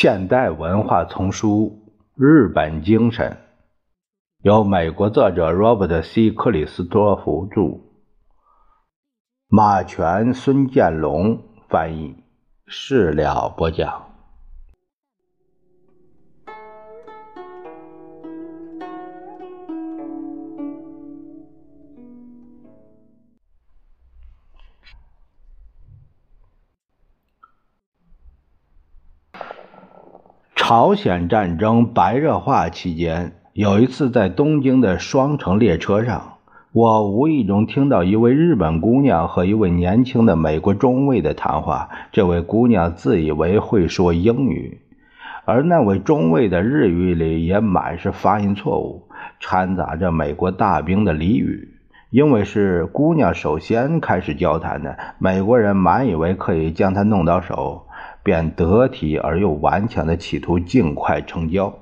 现代文化丛书《日本精神》，由美国作者 Robert C. 克里斯托弗著，马全、孙建龙翻译，事了播讲。朝鲜战争白热化期间，有一次在东京的双城列车上，我无意中听到一位日本姑娘和一位年轻的美国中尉的谈话。这位姑娘自以为会说英语，而那位中尉的日语里也满是发音错误，掺杂着美国大兵的俚语。因为是姑娘首先开始交谈的，美国人满以为可以将她弄到手。便得体而又顽强地企图尽快成交。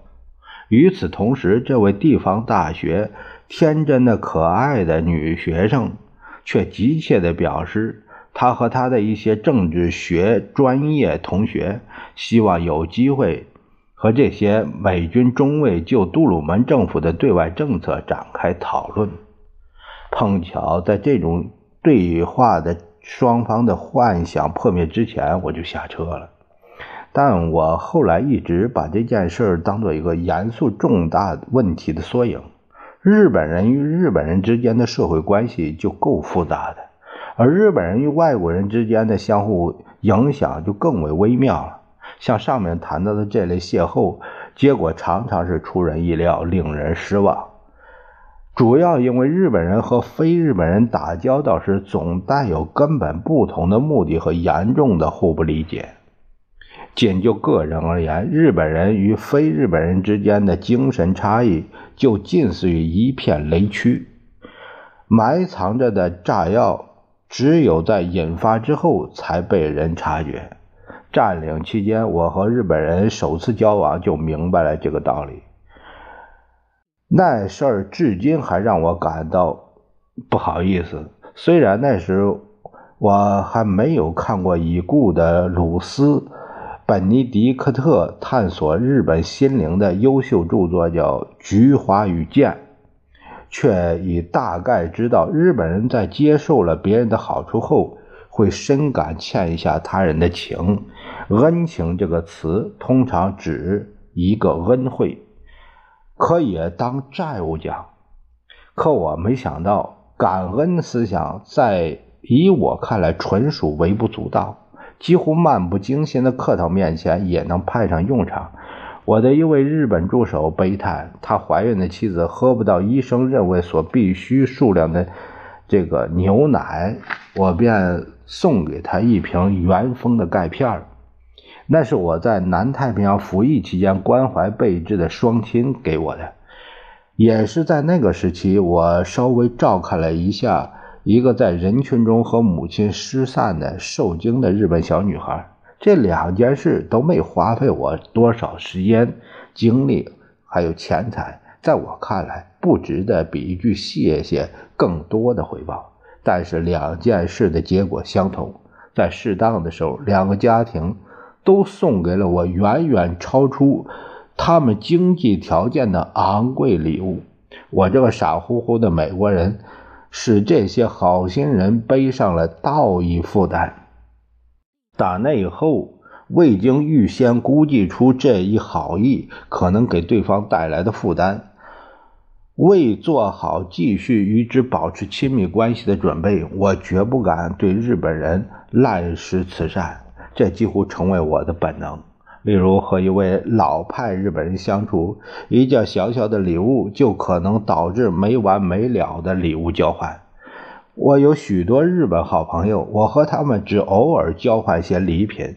与此同时，这位地方大学天真的可爱的女学生却急切地表示，她和她的一些政治学专业同学希望有机会和这些美军中尉就杜鲁门政府的对外政策展开讨论。碰巧在这种对话的双方的幻想破灭之前，我就下车了。但我后来一直把这件事当做一个严肃重大问题的缩影。日本人与日本人之间的社会关系就够复杂的，而日本人与外国人之间的相互影响就更为微妙了。像上面谈到的这类邂逅，结果常常是出人意料，令人失望。主要因为日本人和非日本人打交道时，总带有根本不同的目的和严重的互不理解。仅就个人而言，日本人与非日本人之间的精神差异就近似于一片雷区，埋藏着的炸药只有在引发之后才被人察觉。占领期间，我和日本人首次交往就明白了这个道理。那事儿至今还让我感到不好意思，虽然那时我还没有看过已故的鲁斯。本尼迪克特探索日本心灵的优秀著作叫《菊花与剑》，却已大概知道日本人在接受了别人的好处后，会深感欠下他人的情。恩情这个词通常指一个恩惠，可也当债务讲。可我没想到，感恩思想在以我看来纯属微不足道。几乎漫不经心的客套面前也能派上用场。我的一位日本助手悲叹，他怀孕的妻子喝不到医生认为所必须数量的这个牛奶，我便送给他一瓶原封的钙片那是我在南太平洋服役期间关怀备至的双亲给我的。也是在那个时期，我稍微照看了一下。一个在人群中和母亲失散的受惊的日本小女孩，这两件事都没花费我多少时间、精力，还有钱财，在我看来，不值得比一句谢谢更多的回报。但是两件事的结果相同，在适当的时候，两个家庭都送给了我远远超出他们经济条件的昂贵礼物。我这个傻乎乎的美国人。使这些好心人背上了道义负担。打那以后，未经预先估计出这一好意可能给对方带来的负担，未做好继续与之保持亲密关系的准备，我绝不敢对日本人滥施慈善。这几乎成为我的本能。例如和一位老派日本人相处，一件小小的礼物就可能导致没完没了的礼物交换。我有许多日本好朋友，我和他们只偶尔交换些礼品，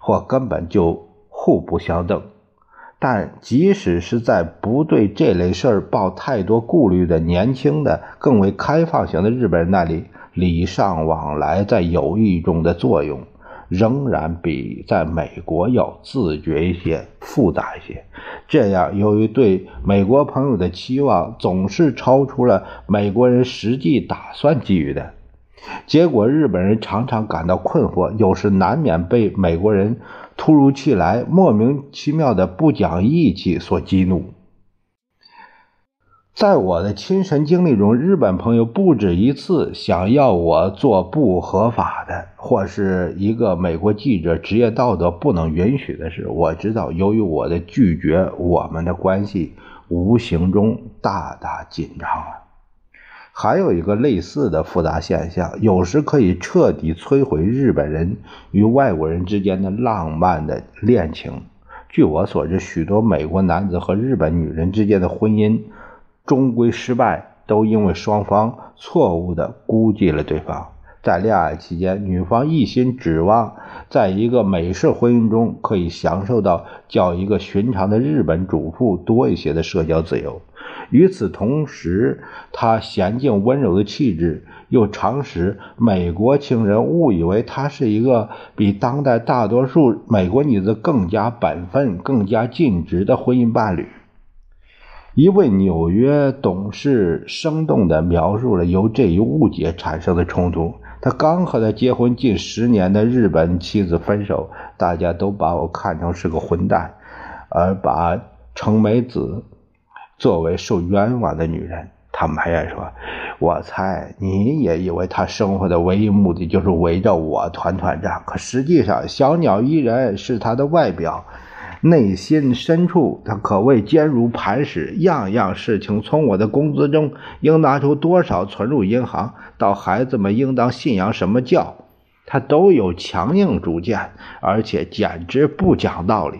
或根本就互不相等。但即使是在不对这类事儿抱太多顾虑的年轻的、更为开放型的日本人那里，礼尚往来在友谊中的作用。仍然比在美国要自觉一些、复杂一些。这样，由于对美国朋友的期望总是超出了美国人实际打算给予的，结果日本人常常感到困惑，有时难免被美国人突如其来、莫名其妙的不讲义气所激怒。在我的亲身经历中，日本朋友不止一次想要我做不合法的，或是一个美国记者职业道德不能允许的事。我知道，由于我的拒绝，我们的关系无形中大大紧张了。还有一个类似的复杂现象，有时可以彻底摧毁日本人与外国人之间的浪漫的恋情。据我所知，许多美国男子和日本女人之间的婚姻。终归失败，都因为双方错误地估计了对方。在恋爱期间，女方一心指望在一个美式婚姻中可以享受到较一个寻常的日本主妇多一些的社交自由。与此同时，她娴静温柔的气质又常使美国情人误以为她是一个比当代大多数美国女子更加本分、更加尽职的婚姻伴侣。一位纽约董事生动地描述了由这一误解产生的冲突。他刚和他结婚近十年的日本妻子分手，大家都把我看成是个混蛋，而把程美子作为受冤枉的女人。他们还说：“我猜你也以为他生活的唯一目的就是围着我团团转，可实际上，小鸟依人是他的外表。”内心深处，他可谓坚如磐石。样样事情，从我的工资中应拿出多少存入银行，到孩子们应当信仰什么教，他都有强硬主见，而且简直不讲道理。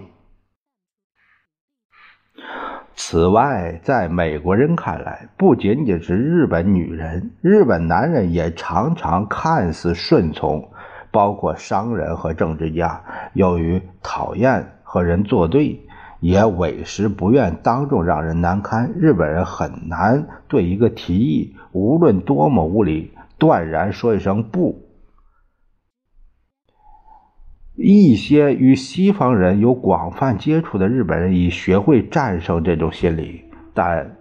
此外，在美国人看来，不仅仅是日本女人，日本男人也常常看似顺从，包括商人和政治家，由于讨厌。和人作对，也委实不愿当众让人难堪。日本人很难对一个提议，无论多么无理，断然说一声不。一些与西方人有广泛接触的日本人已学会战胜这种心理，但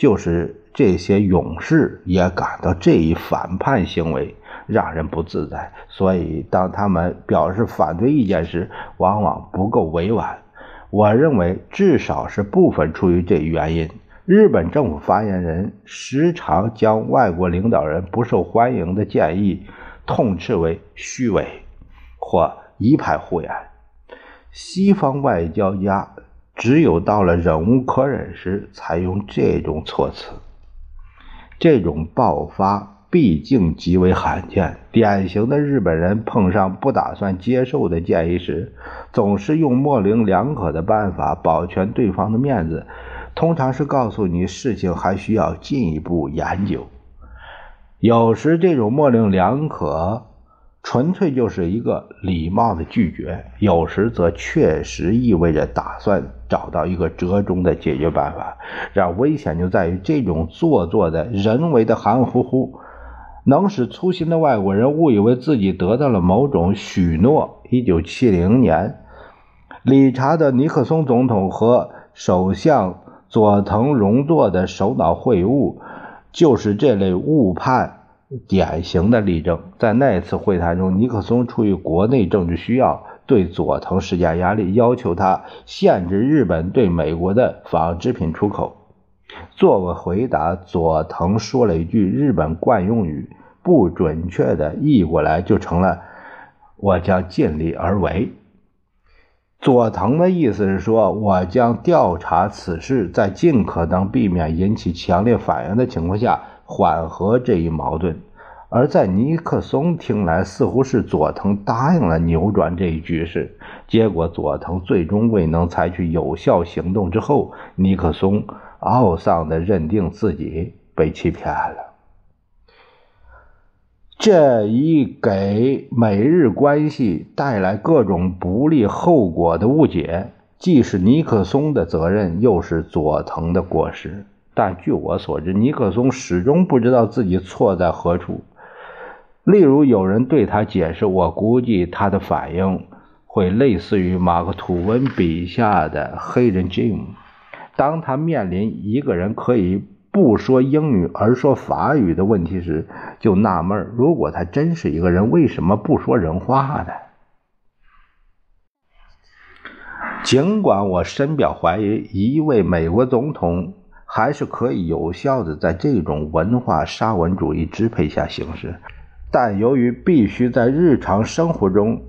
就是这些勇士也感到这一反叛行为。让人不自在，所以当他们表示反对意见时，往往不够委婉。我认为，至少是部分出于这原因。日本政府发言人时常将外国领导人不受欢迎的建议痛斥为虚伪或一派胡言。西方外交家只有到了忍无可忍时，才用这种措辞。这种爆发。毕竟极为罕见。典型的日本人碰上不打算接受的建议时，总是用模棱两可的办法保全对方的面子，通常是告诉你事情还需要进一步研究。有时这种模棱两可。纯粹就是一个礼貌的拒绝，有时则确实意味着打算找到一个折中的解决办法。然而危险就在于这种做作的人为的含糊糊。能使粗心的外国人误以为自己得到了某种许诺。一九七零年，理查德·尼克松总统和首相佐藤荣作的首脑会晤，就是这类误判典型的例证。在那次会谈中，尼克松出于国内政治需要，对佐藤施加压力，要求他限制日本对美国的纺织品出口。作为回答，佐藤说了一句日本惯用语，不准确的译过来就成了“我将尽力而为”。佐藤的意思是说，我将调查此事，在尽可能避免引起强烈反应的情况下，缓和这一矛盾。而在尼克松听来，似乎是佐藤答应了扭转这一局势。结果，佐藤最终未能采取有效行动之后，尼克松。懊丧地认定自己被欺骗了，这一给美日关系带来各种不利后果的误解，既是尼克松的责任，又是佐藤的过失。但据我所知，尼克松始终不知道自己错在何处。例如，有人对他解释，我估计他的反应会类似于马克·吐温笔下的黑人 Jim。当他面临一个人可以不说英语而说法语的问题时，就纳闷如果他真是一个人，为什么不说人话呢？尽管我深表怀疑一位美国总统还是可以有效的在这种文化沙文主义支配下行事，但由于必须在日常生活中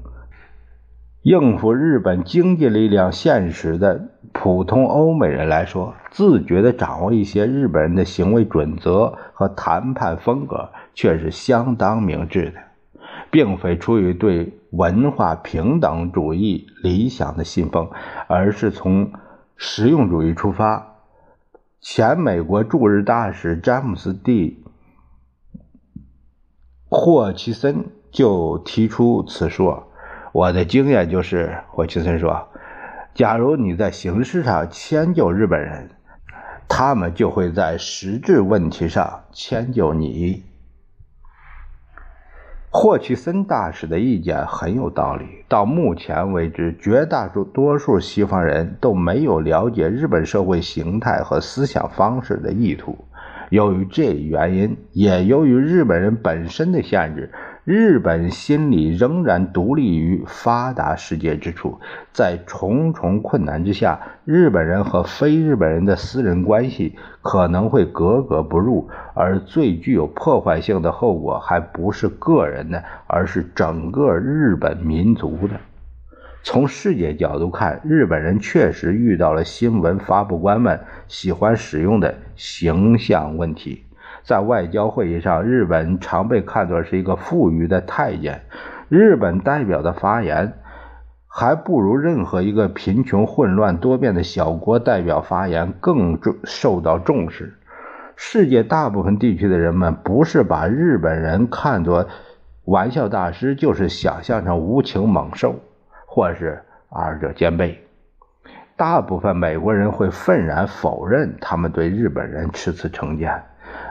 应付日本经济力量现实的普通欧美人来说，自觉地掌握一些日本人的行为准则和谈判风格，却是相当明智的。并非出于对文化平等主义理想的信奉，而是从实用主义出发。前美国驻日大使詹姆斯 ·D· 霍奇森就提出此说：“我的经验就是，霍奇森说，假如你在形式上迁就日本人，他们就会在实质问题上迁就你。”霍奇森大使的意见很有道理。到目前为止，绝大多数西方人都没有了解日本社会形态和思想方式的意图。由于这一原因，也由于日本人本身的限制。日本心理仍然独立于发达世界之处，在重重困难之下，日本人和非日本人的私人关系可能会格格不入，而最具有破坏性的后果还不是个人的，而是整个日本民族的。从世界角度看，日本人确实遇到了新闻发布官们喜欢使用的形象问题。在外交会议上，日本常被看作是一个富裕的太监。日本代表的发言还不如任何一个贫穷、混乱、多变的小国代表发言更重受到重视。世界大部分地区的人们不是把日本人看作玩笑大师，就是想象成无情猛兽，或是二者兼备。大部分美国人会愤然否认他们对日本人持此成见。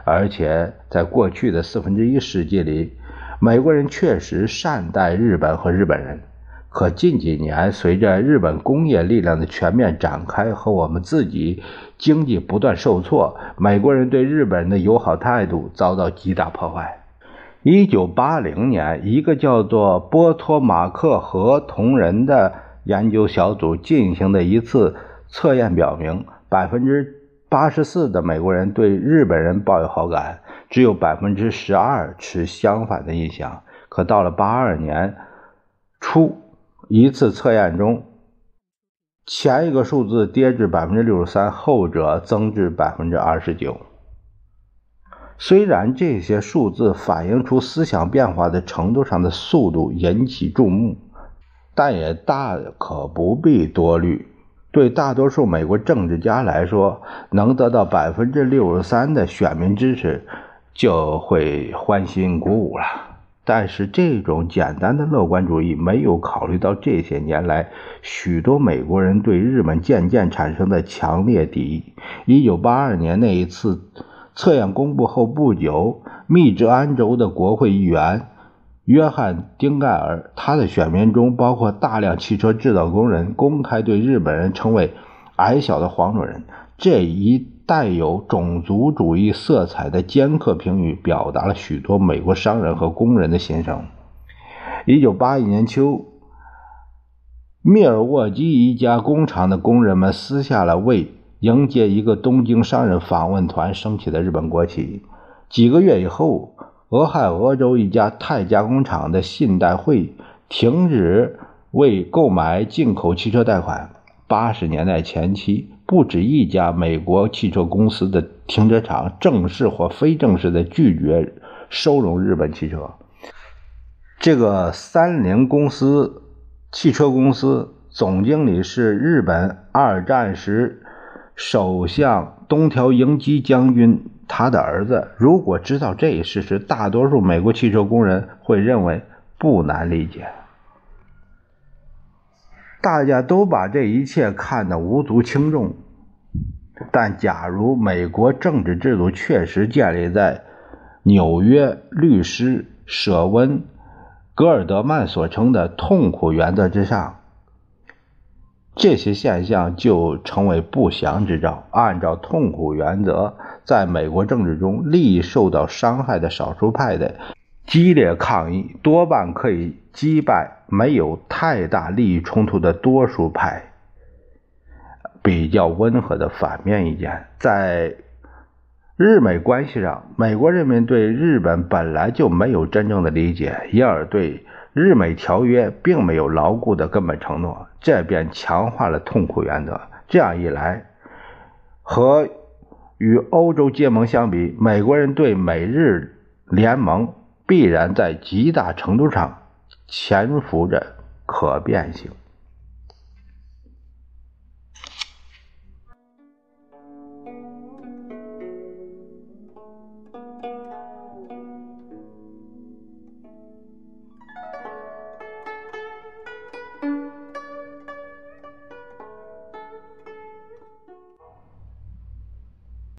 而且，在过去的四分之一世纪里，美国人确实善待日本和日本人。可近几年，随着日本工业力量的全面展开和我们自己经济不断受挫，美国人对日本人的友好态度遭到极大破坏。一九八零年，一个叫做波托马克河同人的研究小组进行的一次测验表明，百分之。八十四的美国人对日本人抱有好感，只有百分之十二持相反的印象。可到了八二年初一次测验中，前一个数字跌至百分之六十三，后者增至百分之二十九。虽然这些数字反映出思想变化的程度上的速度引起注目，但也大可不必多虑。对大多数美国政治家来说，能得到百分之六十三的选民支持，就会欢欣鼓舞了。但是，这种简单的乐观主义没有考虑到这些年来许多美国人对日本渐渐产生的强烈敌意。一九八二年那一次测验公布后不久，密执安州的国会议员。约翰·丁盖尔，他的选民中包括大量汽车制造工人，公开对日本人称为“矮小的黄种人”这一带有种族主义色彩的尖刻评语，表达了许多美国商人和工人的心声。一九八一年秋，密尔沃基一家工厂的工人们撕下了为迎接一个东京商人访问团升起的日本国旗。几个月以后。俄亥俄州一家钛加工厂的信贷会停止为购买进口汽车贷款。八十年代前期，不止一家美国汽车公司的停车场正式或非正式的拒绝收容日本汽车。这个三菱公司汽车公司总经理是日本二战时首相东条英机将军。他的儿子如果知道这一事实，大多数美国汽车工人会认为不难理解。大家都把这一切看得无足轻重。但假如美国政治制度确实建立在纽约律师舍温·格尔德曼所称的痛苦原则之上，这些现象就成为不祥之兆。按照痛苦原则。在美国政治中，利益受到伤害的少数派的激烈抗议，多半可以击败没有太大利益冲突的多数派。比较温和的反面意见。在日美关系上，美国人民对日本本来就没有真正的理解，因而对日美条约并没有牢固的根本承诺，这便强化了痛苦原则。这样一来，和与欧洲结盟相比，美国人对美日联盟必然在极大程度上潜伏着可变性。